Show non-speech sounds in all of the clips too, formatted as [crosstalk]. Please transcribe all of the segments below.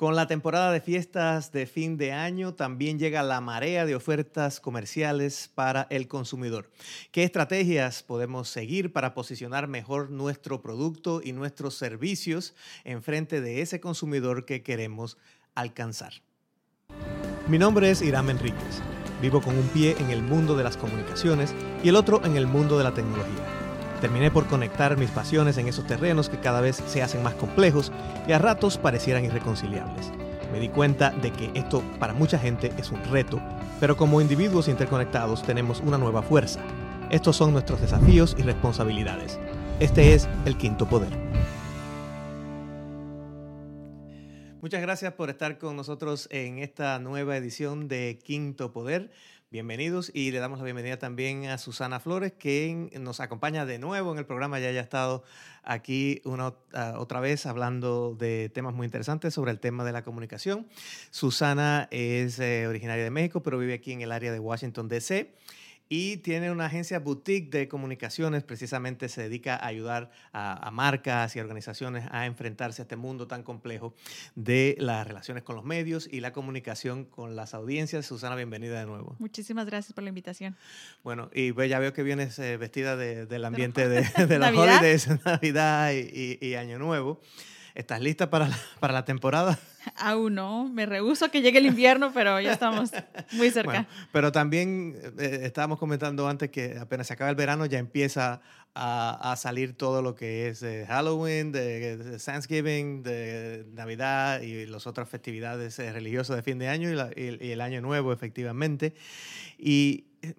Con la temporada de fiestas de fin de año también llega la marea de ofertas comerciales para el consumidor. ¿Qué estrategias podemos seguir para posicionar mejor nuestro producto y nuestros servicios en frente de ese consumidor que queremos alcanzar? Mi nombre es Irán Enríquez. Vivo con un pie en el mundo de las comunicaciones y el otro en el mundo de la tecnología. Terminé por conectar mis pasiones en esos terrenos que cada vez se hacen más complejos y a ratos parecieran irreconciliables. Me di cuenta de que esto para mucha gente es un reto, pero como individuos interconectados tenemos una nueva fuerza. Estos son nuestros desafíos y responsabilidades. Este es el quinto poder. Muchas gracias por estar con nosotros en esta nueva edición de Quinto Poder. Bienvenidos y le damos la bienvenida también a Susana Flores, que nos acompaña de nuevo en el programa. Ya haya estado aquí una, ah, otra vez hablando de temas muy interesantes sobre el tema de la comunicación. Susana es eh, originaria de México, pero vive aquí en el área de Washington, D.C y tiene una agencia boutique de comunicaciones, precisamente se dedica a ayudar a, marcas y organizaciones a enfrentarse a este mundo tan complejo de las relaciones con los medios y la comunicación con las audiencias. Susana, bienvenida de nuevo. Muchísimas gracias por la invitación. Bueno, y ya veo que vienes eh, vestida del ambiente [laughs] de, de, los holidays, [laughs] Navidad y Año Nuevo. ¿Estás lista para la, [laughs] para la temporada? [laughs] Aún no, me rehuso a que llegue el invierno, pero ya estamos [laughs] muy cerca. pero también eh, estábamos comentando antes que apenas se acaba el verano ya empieza a, a salir todo lo que es Halloween, de, Thanksgiving, de Navidad y las otras festividades eh, religiosas de fin de año y, y el año nuevo, efectivamente. Y eh,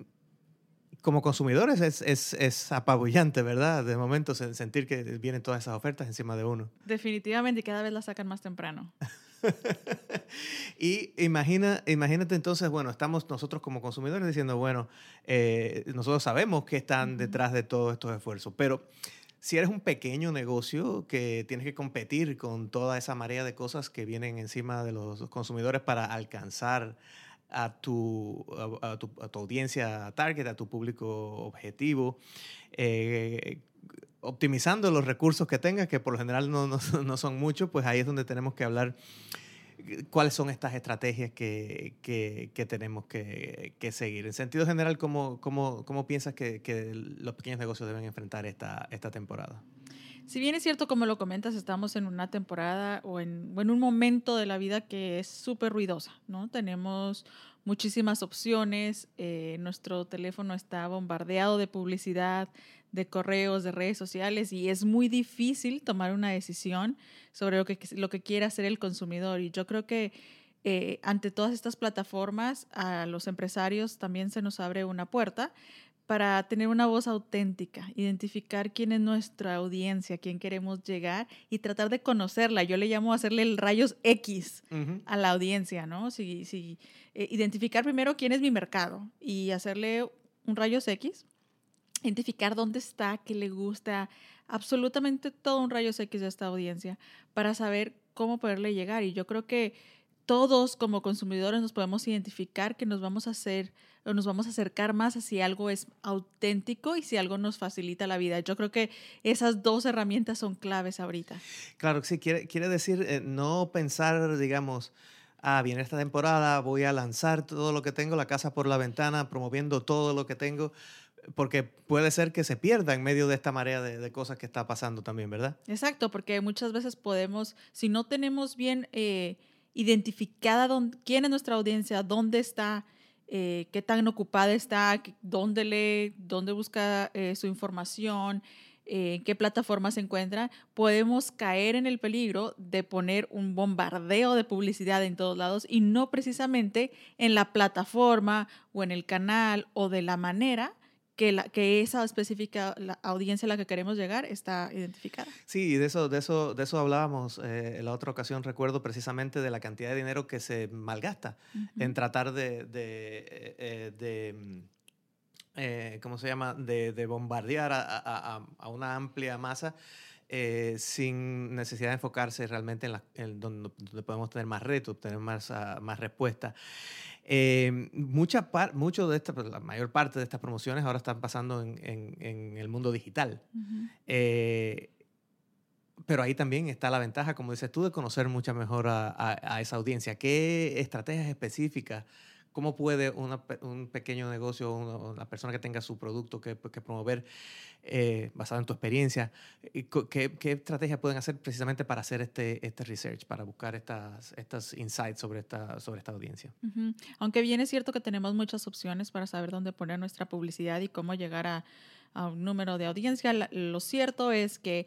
como consumidores es, es, es, apabullante, ¿verdad? De momento sentir que vienen todas esas ofertas encima de uno. Definitivamente, y cada vez las sacan más temprano. [laughs] y imagina, imagínate entonces, bueno, estamos nosotros como consumidores diciendo, bueno, eh, nosotros sabemos que están detrás de todos estos esfuerzos, pero si eres un pequeño negocio que tienes que competir con toda esa marea de cosas que vienen encima de los consumidores para alcanzar a tu, a, tu, audiencia target, a tu público objetivo, eh, optimizando los recursos que tengas, que por lo general no, no, [laughs] no, son muchos, pues ahí es donde tenemos que hablar cuáles son estas estrategias que, que, que tenemos que, que, seguir. En sentido general, ¿cómo, cómo, cómo piensas que, los pequeños negocios deben enfrentar esta, esta temporada? Si bien es cierto, como lo comentas, estamos en una temporada o en, en un momento de la vida que es súper ruidosa, ¿no? Tenemos muchísimas opciones, eh, nuestro teléfono está bombardeado de publicidad, de correos, de redes sociales y es muy difícil tomar una decisión sobre lo que, lo que quiere hacer el consumidor. Y yo creo que eh, ante todas estas plataformas, a los empresarios también se nos abre una puerta para tener una voz auténtica, identificar quién es nuestra audiencia, quién queremos llegar y tratar de conocerla. Yo le llamo hacerle el rayos X a la audiencia, ¿no? Si, si, eh, identificar primero quién es mi mercado y hacerle un rayos X, identificar dónde está, qué le gusta, absolutamente todo un rayos X de esta audiencia para saber cómo poderle llegar. Y yo creo que todos como consumidores nos podemos identificar que nos vamos a hacer o nos vamos a acercar más a si algo es auténtico y si algo nos facilita la vida. Yo creo que esas dos herramientas son claves ahorita. Claro, sí, quiere, quiere decir eh, no pensar, digamos, ah, viene esta temporada, voy a lanzar todo lo que tengo, la casa por la ventana, promoviendo todo lo que tengo, porque puede ser que se pierda en medio de esta marea de, cosas que está pasando también, ¿verdad? Exacto, porque muchas veces podemos, si no tenemos bien eh, identificada quién es nuestra audiencia, dónde está, eh, qué tan ocupada está, dónde lee, dónde busca eh, su información, en qué plataforma se encuentra, podemos caer en el peligro de poner un bombardeo de publicidad en todos lados y no precisamente en la plataforma o en el canal o de la manera que, la, que esa específica la audiencia a la que queremos llegar está identificada. Sí, de eso, de eso, de eso hablábamos eh, en la otra ocasión, recuerdo precisamente de la cantidad de dinero que se malgasta en tratar de, de, eh, de mm, eh, ¿cómo se llama?, de, de bombardear a, a, a, una amplia masa. Eh, sin necesidad de enfocarse realmente en, la, en donde, donde, podemos tener más retos, tener más, uh, más respuestas. Eh, mucha par, mucho de esta, la mayor parte de estas promociones ahora están pasando en, en, en el mundo digital. Uh -huh. eh, pero ahí también está la ventaja, como dices tú, de conocer mucho mejor a, esa audiencia. ¿Qué estrategias específicas? ¿Cómo puede un pequeño negocio, una, una, persona que tenga su producto que, que promover eh, basado en tu experiencia, ¿qué, ¿qué, estrategias pueden hacer precisamente para hacer este, este research, para buscar estas, estas insights sobre esta, sobre esta audiencia? Aunque bien es cierto que tenemos muchas opciones para saber dónde poner nuestra publicidad y cómo llegar a, a un número de audiencia, lo cierto es que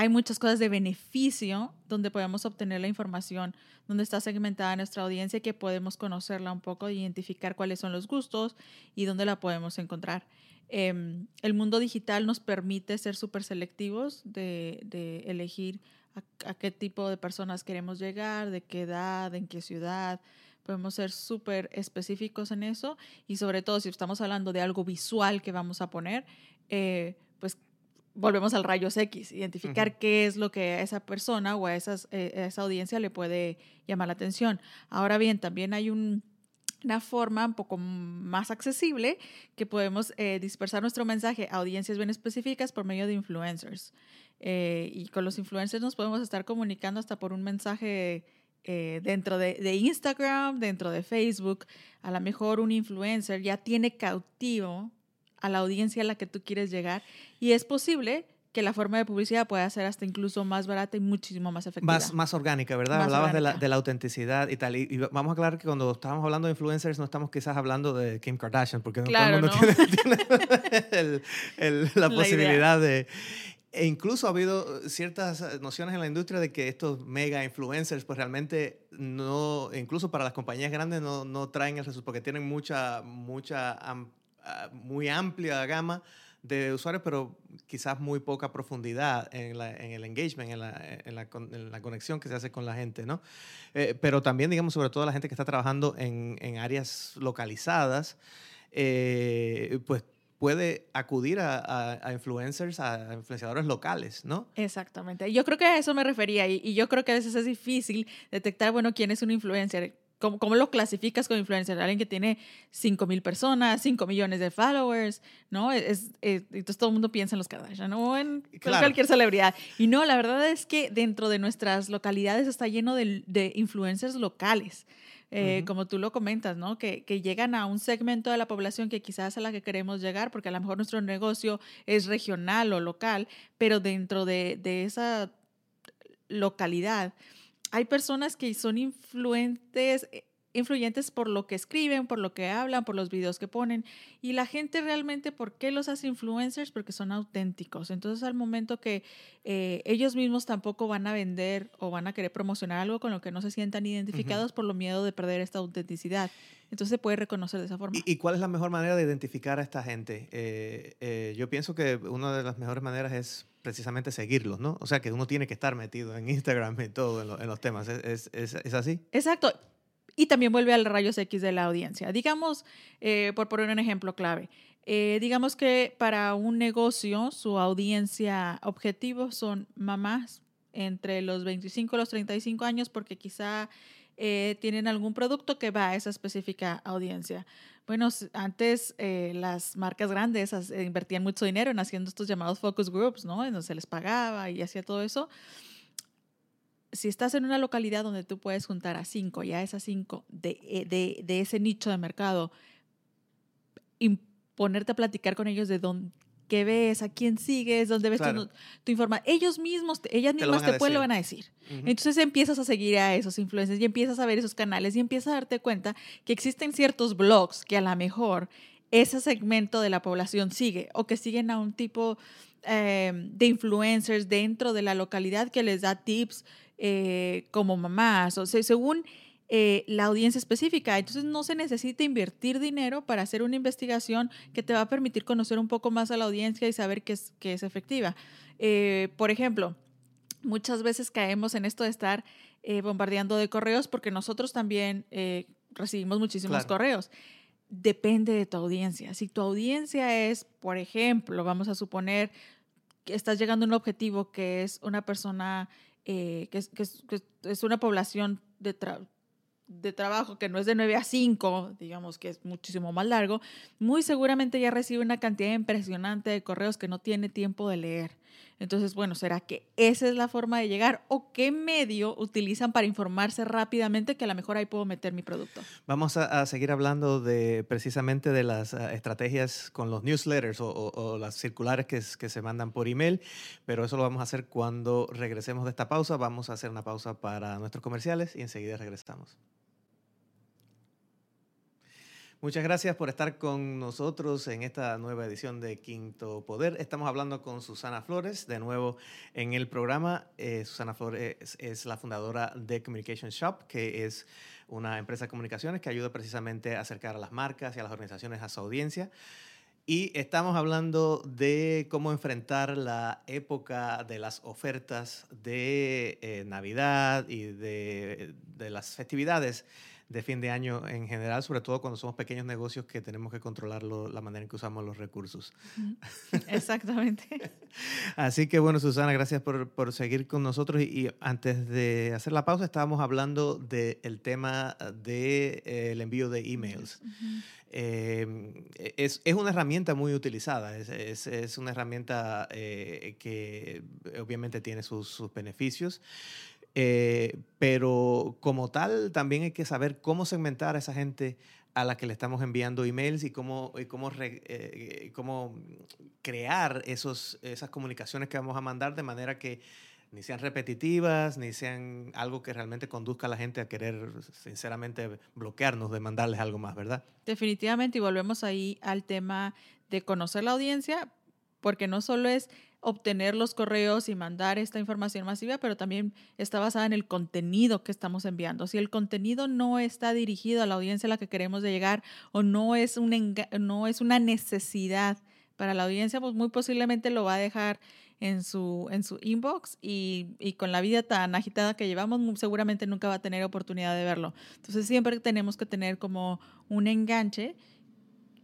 hay muchas cosas de beneficio donde podemos obtener la información, donde está segmentada nuestra audiencia, que podemos conocerla un poco, identificar cuáles son los gustos y dónde la podemos encontrar. Em, el mundo digital nos permite ser súper selectivos de, elegir a, qué tipo de personas queremos llegar, de qué edad, en qué ciudad. Podemos ser súper específicos en eso y sobre todo si estamos hablando de algo visual que vamos a poner, eh, volvemos al rayos X, identificar qué es lo que a esa persona o a, esas, eh, esa audiencia le puede llamar la atención. Ahora bien, también hay un, una forma un poco más accesible que podemos eh, dispersar nuestro mensaje a audiencias bien específicas por medio de influencers. Eh, y con los influencers nos podemos estar comunicando hasta por un mensaje dentro de, de, Instagram, dentro de Facebook. A lo mejor un influencer ya tiene cautivo a la audiencia a la que tú quieres llegar y es posible que la forma de publicidad pueda ser hasta incluso más barata y muchísimo más efectiva. Más, más orgánica, ¿verdad? Hablabas de la, de la, autenticidad y tal. Y, vamos a aclarar que cuando estamos hablando de influencers no estamos quizás hablando de Kim Kardashian, porque no todo el mundo tiene, [laughs] la, posibilidad de... E incluso ha habido ciertas nociones en la industria de que estos mega influencers, pues realmente no, incluso para las compañías grandes no, no traen el resultado, porque tienen mucha, mucha muy amplia gama de usuarios, pero quizás muy poca profundidad en, la, el engagement, en la, conexión que se hace con la gente, ¿no? Eh, pero también, digamos, sobre todo la gente que está trabajando en, áreas localizadas, eh, pues puede acudir a, a, influencers, a influenciadores locales, ¿no? Exactamente. Yo creo que a eso me refería y, y, yo creo que a veces es difícil detectar, bueno, quién es un influencer. ¿Cómo, ¿Cómo, lo clasificas como influencer? Alguien que tiene 5 mil personas, 5 millones de followers, ¿no? Es, entonces todo el mundo piensa en los Kardashian o en cualquier celebridad. Y no, la verdad es que dentro de nuestras localidades está lleno de, de influencers locales. Eh, como tú lo comentas, ¿no? Que, que, llegan a un segmento de la población que quizás a la que queremos llegar, porque a lo mejor nuestro negocio es regional o local, pero dentro de, de esa localidad hay personas que son influentes, eh, influyentes por lo que escriben, por lo que hablan, por los videos que ponen. Y la gente realmente, ¿por qué los hace influencers? Porque son auténticos. Entonces, al momento que eh, ellos mismos tampoco van a vender o van a querer promocionar algo con lo que no se sientan identificados por lo miedo de perder esta autenticidad. Entonces se puede reconocer de esa forma. ¿Y, cuál es la mejor manera de identificar a esta gente? Eh, yo pienso que una de las mejores maneras es precisamente seguirlos, ¿no? O sea, que uno tiene que estar metido en Instagram y todo, en, los temas. ¿Es, es, es, así? Exacto. Y también vuelve al rayos X de la audiencia. Digamos, eh, por poner un ejemplo clave, eh, digamos que para un negocio su audiencia objetivo son mamás entre los 25 y los 35 años porque quizá eh, tienen algún producto que va a esa específica audiencia. Bueno, antes eh, las marcas grandes eh, invertían mucho dinero en haciendo estos llamados focus groups, ¿no? En donde se les pagaba y hacía todo eso. Si estás en una localidad donde tú puedes juntar a cinco y a esas cinco de, de, ese nicho de mercado, ponerte a platicar con ellos de dónde, qué ves, a quién sigues, dónde ves tu, tu información. Ellos mismos, ellas mismas te, pueden, lo van a decir. Entonces empiezas a seguir a esos influencers y empiezas a ver esos canales y empiezas a darte cuenta que existen ciertos blogs que a lo mejor ese segmento de la población sigue o que siguen a un tipo em, de influencers dentro de la localidad que les da tips eh, como mamás. O sea, según eh, la audiencia específica. Entonces no se necesita invertir dinero para hacer una investigación que te va a permitir conocer un poco más a la audiencia y saber que es, que es efectiva. Eh, por ejemplo, muchas veces caemos en esto de estar eh, bombardeando de correos porque nosotros también recibimos muchísimos correos. Depende de tu audiencia. Si tu audiencia es, por ejemplo, vamos a suponer que estás llegando a un objetivo que es una persona, que, es, que, es, una población de, de trabajo que no es de 9 a 5, digamos que es muchísimo más largo, muy seguramente ya recibe una cantidad impresionante de correos que no tiene tiempo de leer. Entonces, bueno, ¿será que esa es la forma de llegar o qué medio utilizan para informarse rápidamente que a lo mejor ahí puedo meter mi producto? Vamos a, seguir hablando de precisamente de las ah, estrategias con los newsletters o, las circulares que, que, se mandan por email, pero eso lo vamos a hacer cuando regresemos de esta pausa. Vamos a hacer una pausa para nuestros comerciales y enseguida regresamos. Muchas gracias por estar con nosotros en esta nueva edición de Quinto Poder. Estamos hablando con Susana Flores, de nuevo en el programa. Eh, Susana Flores es, la fundadora de Communication Shop, que es una empresa de comunicaciones que ayuda precisamente a acercar a las marcas y a las organizaciones a su audiencia. Y estamos hablando de cómo enfrentar la época de las ofertas de eh, Navidad y de, de las festividades de fin de año en general, sobre todo cuando somos pequeños negocios que tenemos que controlar la manera en que usamos los recursos. [laughs] Exactamente. [laughs] Así que bueno, Susana, gracias por, por seguir con nosotros. Y, antes de hacer la pausa, estábamos hablando del tema del de, eh, envío de emails. Em, es, es, una herramienta muy utilizada, es, es, es una herramienta eh, que obviamente tiene sus, sus beneficios. Eh, pero como tal, también hay que saber cómo segmentar a esa gente a la que le estamos enviando emails y cómo, y cómo, eh, cómo crear esos, esas comunicaciones que vamos a mandar de manera que ni sean repetitivas, ni sean algo que realmente conduzca a la gente a querer, sinceramente, bloquearnos de mandarles algo más, ¿verdad? Definitivamente, y volvemos ahí al tema de conocer la audiencia, porque no solo es obtener los correos y mandar esta información masiva, pero también está basada en el contenido que estamos enviando. Si el contenido no está dirigido a la audiencia a la que queremos llegar o no es, un no es una necesidad para la audiencia, pues muy posiblemente lo va a dejar en su, en su inbox y, y, con la vida tan agitada que llevamos, seguramente nunca va a tener oportunidad de verlo. Entonces siempre tenemos que tener como un enganche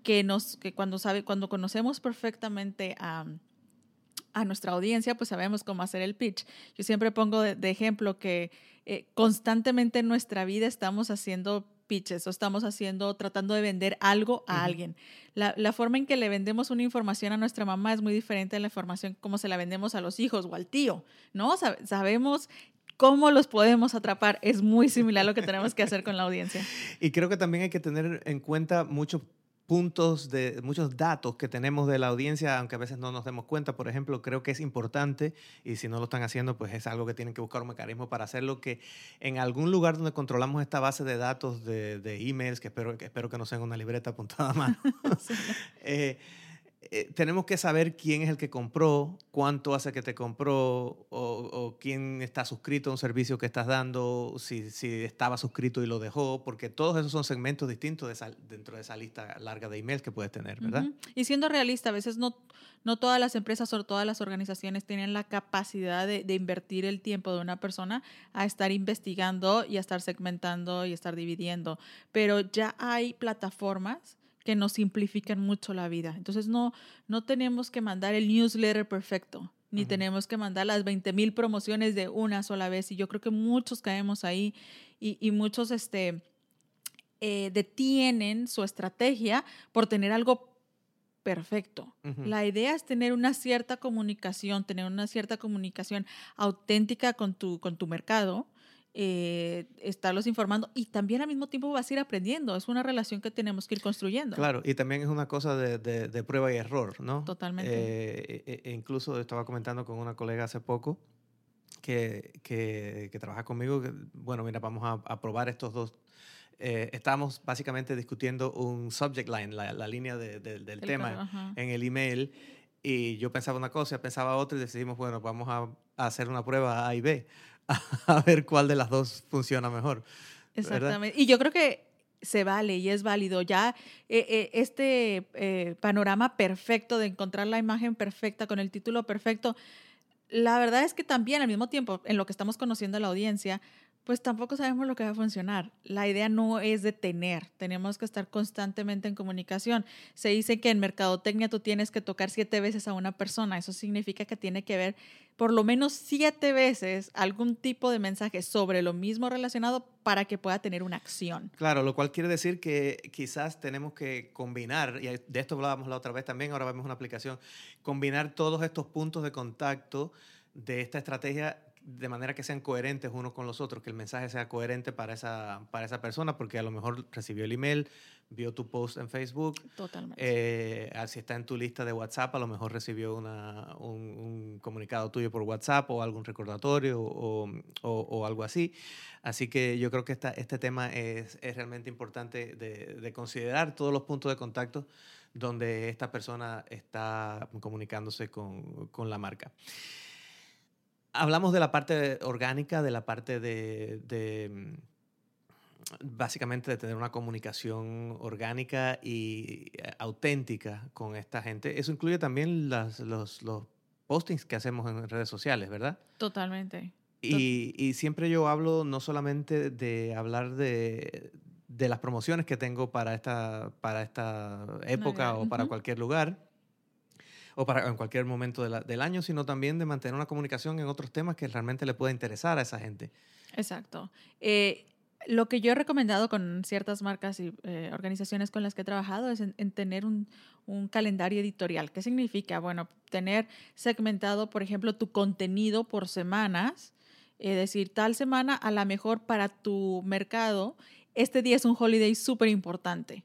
que nos, que cuando sabe, cuando conocemos perfectamente a a nuestra audiencia, pues sabemos cómo hacer el pitch. Yo siempre pongo de, ejemplo que eh, constantemente en nuestra vida estamos haciendo pitches o estamos haciendo, tratando de vender algo a alguien. La, la, forma en que le vendemos una información a nuestra mamá es muy diferente a la información como se la vendemos a los hijos o al tío, ¿no? sabemos cómo los podemos atrapar. Es muy similar a lo que tenemos que hacer con la audiencia. [laughs] Y creo que también hay que tener en cuenta mucho puntos, de muchos datos que tenemos de la audiencia, aunque a veces no nos demos cuenta. Por ejemplo, creo que es importante, y si no lo están haciendo, pues es algo que tienen que buscar un mecanismo para hacerlo, que en algún lugar donde controlamos esta base de datos de, de emails, que espero, que espero que no sea una libreta apuntada a mano, [laughs] [laughs] eh, eh, tenemos que saber quién es el que compró, cuánto hace que te compró, o, quién está suscrito a un servicio que estás dando, si, si, estaba suscrito y lo dejó, porque todos esos son segmentos distintos de dentro de esa lista larga de emails que puedes tener, ¿verdad? Y siendo realista, a veces no, todas las empresas o todas las organizaciones tienen la capacidad de, de invertir el tiempo de una persona a estar investigando y a estar segmentando y estar dividiendo, pero ya hay plataformas que nos simplifican mucho la vida. Entonces no, no tenemos que mandar el newsletter perfecto, ni tenemos que mandar las 20 mil promociones de una sola vez. Y yo creo que muchos caemos ahí y, muchos este, eh, detienen su estrategia por tener algo perfecto. La idea es tener una cierta comunicación, tener una cierta comunicación auténtica con tu, con tu mercado eh, estarlos informando y también al mismo tiempo vas a ir aprendiendo. Es una relación que tenemos que ir construyendo. Claro, y también es una cosa de, de, prueba y error, ¿no? Totalmente. Eh, e, e, incluso estaba comentando con una colega hace poco que, que, que trabaja conmigo, que, bueno, mira, vamos a, a probar estos dos. Eh, estábamos básicamente discutiendo un subject line, la, la línea de, del tema en el email. Y yo pensaba una cosa, pensaba otra y decidimos, bueno, vamos a, a hacer una prueba A y B [laughs] a ver cuál de las dos funciona mejor. Exactamente. Y yo creo que se vale y es válido. Ya eh, eh, este eh, panorama perfecto de encontrar la imagen perfecta con el título perfecto, la verdad es que también al mismo tiempo, en lo que estamos conociendo a la audiencia, pues tampoco sabemos lo que va a funcionar. La idea no es detener, tenemos que estar constantemente en comunicación. Se dice que en mercadotecnia tú tienes que tocar siete veces a una persona, eso significa que tiene que ver por lo menos siete veces algún tipo de mensaje sobre lo mismo relacionado para que pueda tener una acción. Claro, lo cual quiere decir que quizás tenemos que combinar, y de esto hablábamos la otra vez también, ahora vemos una aplicación, combinar todos estos puntos de contacto de esta estrategia de manera que sean coherentes unos con los otros, que el mensaje sea coherente para esa, para esa persona, porque a lo mejor recibió el email, vio tu post en Facebook. Totalmente. Eh, si está en tu lista de WhatsApp, a lo mejor recibió una, un, comunicado tuyo por WhatsApp o algún recordatorio o, o, algo así. Así que yo creo que esta, este tema es, es realmente importante de, de, considerar todos los puntos de contacto donde esta persona está comunicándose con, con la marca. Hablamos de la parte orgánica, de la parte de, mm, básicamente de tener una comunicación orgánica y eh, auténtica con esta gente. Eso incluye también las, los, los, postings que hacemos en redes sociales, ¿verdad? Totalmente. Y, y, siempre yo hablo no solamente de hablar de, de, las promociones que tengo para esta, para esta época o para cualquier lugar, o para en cualquier momento del año, sino también de mantener una comunicación en otros temas que realmente le pueda interesar a esa gente. Exacto. Eh, lo que yo he recomendado con ciertas marcas y eh, organizaciones con las que he trabajado es en, tener un, un, calendario editorial. ¿Qué significa? Bueno, tener segmentado, por ejemplo, tu contenido por semanas, es decir, tal semana a la mejor para tu mercado, este día es un holiday súper importante.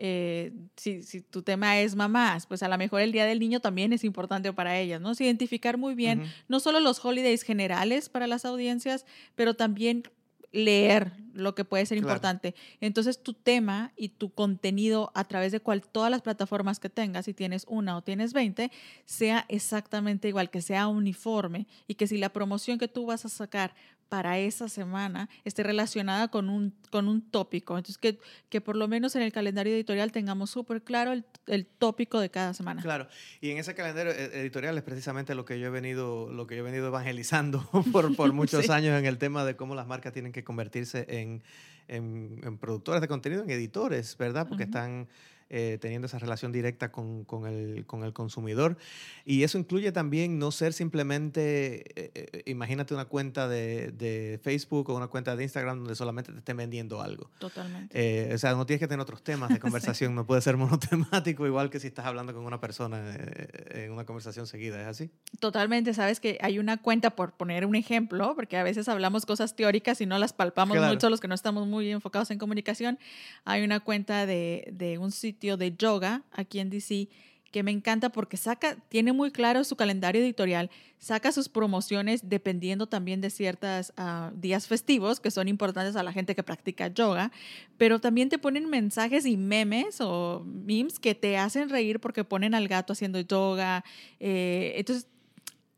Eh, si, si, tu tema es mamás, pues a lo mejor el Día del Niño también es importante para ellas, ¿no? identificar muy bien no solo los holidays generales para las audiencias, pero también leer lo que puede ser importante. Entonces, tu tema y tu contenido a través de cual, todas las plataformas que tengas, si tienes una o tienes 20, sea exactamente igual, que sea uniforme y que si la promoción que tú vas a sacar para esa semana esté relacionada con un, con un tópico. Entonces, que, que por lo menos en el calendario editorial tengamos súper claro el, el, tópico de cada semana. Claro, y en ese calendario e, editorial es precisamente lo que yo he venido, lo que yo he venido evangelizando [laughs] por, por [laughs] muchos años en el tema de cómo las marcas tienen que convertirse en, en, en productores de contenido, en editores, ¿verdad? Porque están eh, teniendo esa relación directa con, con, el, con, el, consumidor. Y eso incluye también no ser simplemente, eh, eh, imagínate una cuenta de, de, Facebook o una cuenta de Instagram donde solamente te estén vendiendo algo. Totalmente. o sea, no tienes que tener otros temas de [laughs] conversación, no puede ser monotemático, igual que si estás hablando con una persona en una conversación seguida, ¿es así? Totalmente, sabes que hay una cuenta, por poner un ejemplo, porque a veces hablamos cosas teóricas y no las palpamos mucho los que no estamos muy enfocados en comunicación. Hay una cuenta de, de un sitio de yoga aquí en DC que me encanta porque saca, tiene muy claro su calendario editorial, saca sus promociones dependiendo también de ciertos ah, días festivos que son importantes a la gente que practica yoga, pero también te ponen mensajes y memes o memes que te hacen reír porque ponen al gato haciendo yoga. Eh, entonces,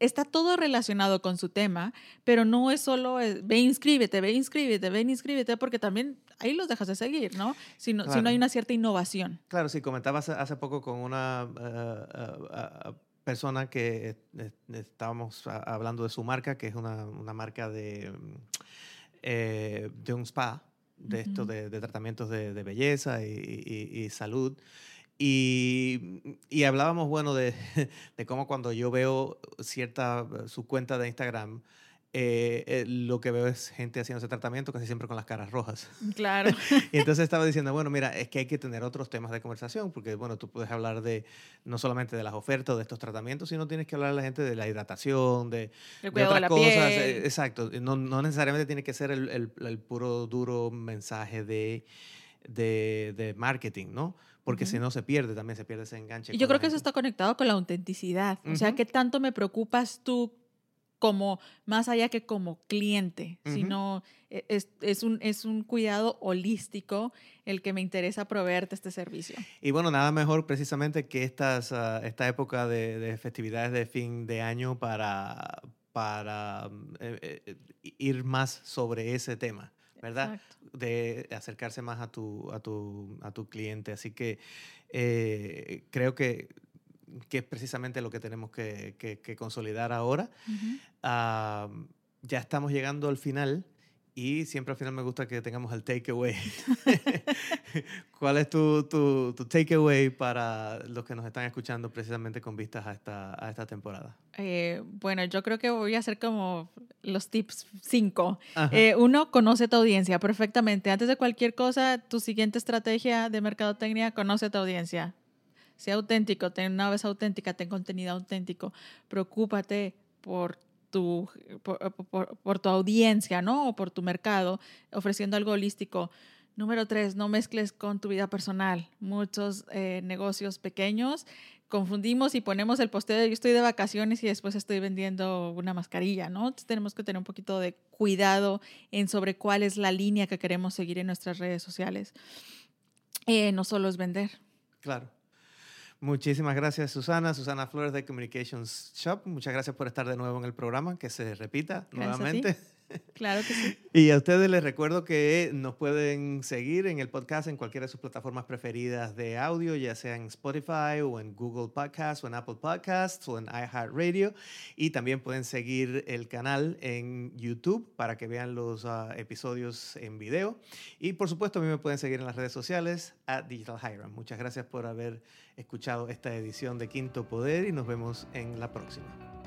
está todo relacionado con su tema, pero no es solo eh, ve inscríbete, ve inscríbete, ve inscríbete, porque también ahí los dejas de seguir, ¿no? Si no, si no hay una cierta innovación. Claro, sí, comentabas hace poco con una eh, eh, persona que estábamos hablando de su marca, que es una, una marca de, de un spa, de esto, de, de, tratamientos de, de belleza y, y, y salud. Y, y, hablábamos, bueno, de, [laughs] de, cómo cuando yo veo cierta, su cuenta de Instagram, eh, eh, lo que veo es gente haciendo ese tratamiento casi siempre con las caras rojas. Claro. [laughs] y entonces estaba diciendo, bueno, mira, es que hay que tener otros temas de conversación, porque, bueno, tú puedes hablar de, no solamente de las ofertas de estos tratamientos, sino tienes que hablar a la gente de la hidratación, de, de otras cosas. Eh, exacto. No, no, necesariamente tiene que ser el, el, el puro, duro mensaje de, de, de marketing, ¿no? porque si no se pierde, también se pierde ese enganche. Y yo creo que eso está conectado con la autenticidad. O sea, ¿qué tanto me preocupas tú como más allá que como cliente, sino e, es, es, un, es un cuidado holístico el que me interesa proveerte este servicio. Y bueno, nada mejor precisamente que estas, uh, esta época de, de, festividades de fin de año para, para eh, eh, ir más sobre ese tema. ¿verdad? De acercarse más a tu, a tu, a tu cliente. Así que eh, creo que, que, es precisamente lo que tenemos que, que, consolidar ahora. ya estamos llegando al final y siempre al final me gusta que tengamos el takeaway. [laughs] [laughs] ¿Cuál es tu, tu, tu takeaway para los que nos están escuchando precisamente con vistas a esta, a esta temporada? Eh, bueno, yo creo que voy a hacer como los tips 5. Eh, uno, conoce tu audiencia perfectamente. Antes de cualquier cosa, tu siguiente estrategia de mercadotecnia, conoce tu audiencia. Sea auténtico, ten una vez auténtica, ten contenido auténtico. Preocúpate por tu, por, tu audiencia, ¿no? O por tu mercado, ofreciendo algo holístico. Número tres, no mezcles con tu vida personal. Muchos eh, negocios pequeños confundimos y ponemos el posteo de yo estoy de vacaciones y después estoy vendiendo una mascarilla, ¿no? Tenemos que tener un poquito de cuidado en sobre cuál es la línea que queremos seguir en nuestras redes sociales. Eh, no solo es vender. Claro. Muchísimas gracias, Susana. Susana Flores de Communications Shop. Muchas gracias por estar de nuevo en el programa, que se repita nuevamente. [laughs] Claro que sí. Y a ustedes les recuerdo que nos pueden seguir en el podcast en cualquiera de sus plataformas preferidas de audio, ya sea en Spotify o en Google Podcasts o en Apple Podcasts o en iHeartRadio. Y también pueden seguir el canal en YouTube para que vean los ah, episodios en video. Y por supuesto, a mí me pueden seguir en las redes sociales a Digital Hiram. Muchas gracias por haber escuchado esta edición de Quinto Poder y nos vemos en la próxima.